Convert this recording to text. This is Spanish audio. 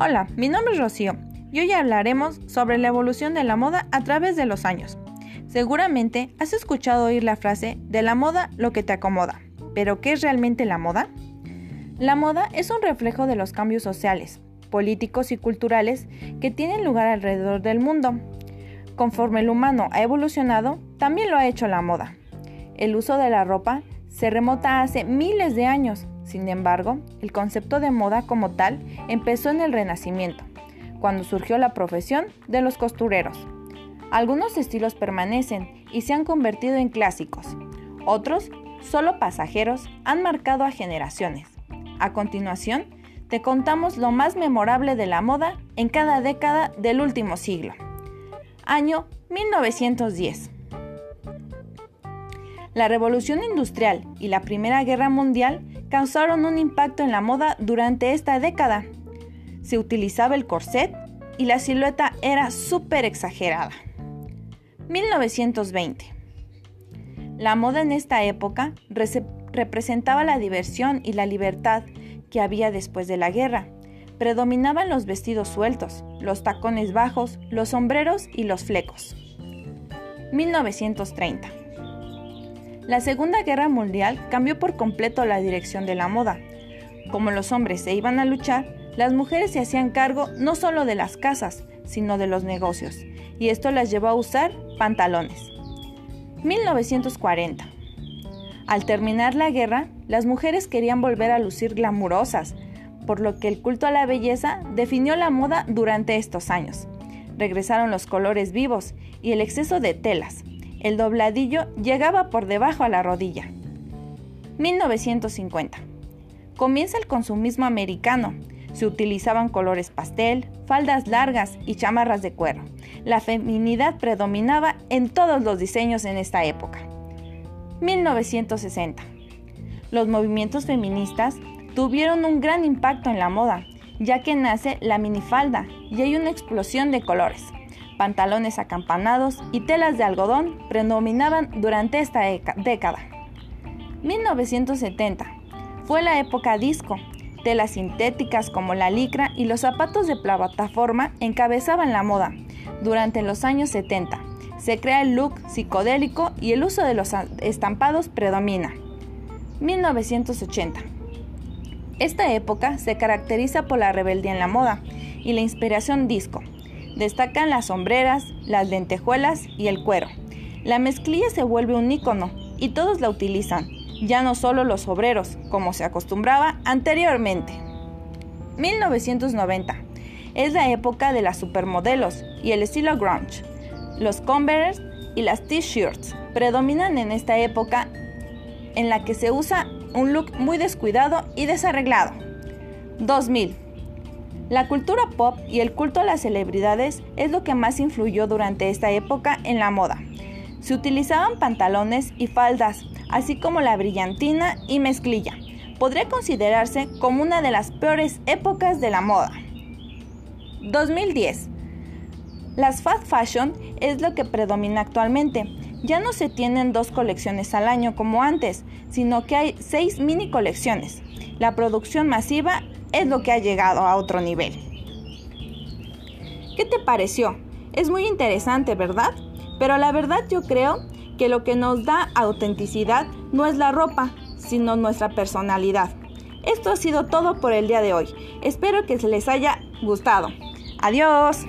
Hola, mi nombre es Rocío y hoy hablaremos sobre la evolución de la moda a través de los años. Seguramente has escuchado oír la frase de la moda lo que te acomoda, pero ¿qué es realmente la moda? La moda es un reflejo de los cambios sociales, políticos y culturales que tienen lugar alrededor del mundo. Conforme el humano ha evolucionado, también lo ha hecho la moda. El uso de la ropa se remota hace miles de años sin embargo, el concepto de moda como tal empezó en el Renacimiento, cuando surgió la profesión de los costureros. Algunos estilos permanecen y se han convertido en clásicos. Otros, solo pasajeros, han marcado a generaciones. A continuación, te contamos lo más memorable de la moda en cada década del último siglo. Año 1910. La revolución industrial y la Primera Guerra Mundial causaron un impacto en la moda durante esta década. Se utilizaba el corset y la silueta era súper exagerada. 1920. La moda en esta época representaba la diversión y la libertad que había después de la guerra. Predominaban los vestidos sueltos, los tacones bajos, los sombreros y los flecos. 1930. La Segunda Guerra Mundial cambió por completo la dirección de la moda. Como los hombres se iban a luchar, las mujeres se hacían cargo no solo de las casas, sino de los negocios, y esto las llevó a usar pantalones. 1940. Al terminar la guerra, las mujeres querían volver a lucir glamurosas, por lo que el culto a la belleza definió la moda durante estos años. Regresaron los colores vivos y el exceso de telas, el dobladillo llegaba por debajo a la rodilla. 1950. Comienza el consumismo americano. Se utilizaban colores pastel, faldas largas y chamarras de cuero. La feminidad predominaba en todos los diseños en esta época. 1960. Los movimientos feministas tuvieron un gran impacto en la moda, ya que nace la minifalda y hay una explosión de colores pantalones acampanados y telas de algodón predominaban durante esta década. 1970 fue la época disco. Telas sintéticas como la licra y los zapatos de plataforma encabezaban la moda. Durante los años 70 se crea el look psicodélico y el uso de los estampados predomina. 1980 esta época se caracteriza por la rebeldía en la moda y la inspiración disco. Destacan las sombreras, las lentejuelas y el cuero. La mezclilla se vuelve un ícono y todos la utilizan, ya no solo los obreros, como se acostumbraba anteriormente. 1990 es la época de las supermodelos y el estilo grunge. Los Converse y las t-shirts predominan en esta época en la que se usa un look muy descuidado y desarreglado. 2000 la cultura pop y el culto a las celebridades es lo que más influyó durante esta época en la moda. Se utilizaban pantalones y faldas, así como la brillantina y mezclilla. Podría considerarse como una de las peores épocas de la moda. 2010. Las fast fashion es lo que predomina actualmente. Ya no se tienen dos colecciones al año como antes, sino que hay seis mini colecciones. La producción masiva es lo que ha llegado a otro nivel. ¿Qué te pareció? Es muy interesante, ¿verdad? Pero la verdad yo creo que lo que nos da autenticidad no es la ropa, sino nuestra personalidad. Esto ha sido todo por el día de hoy. Espero que se les haya gustado. Adiós.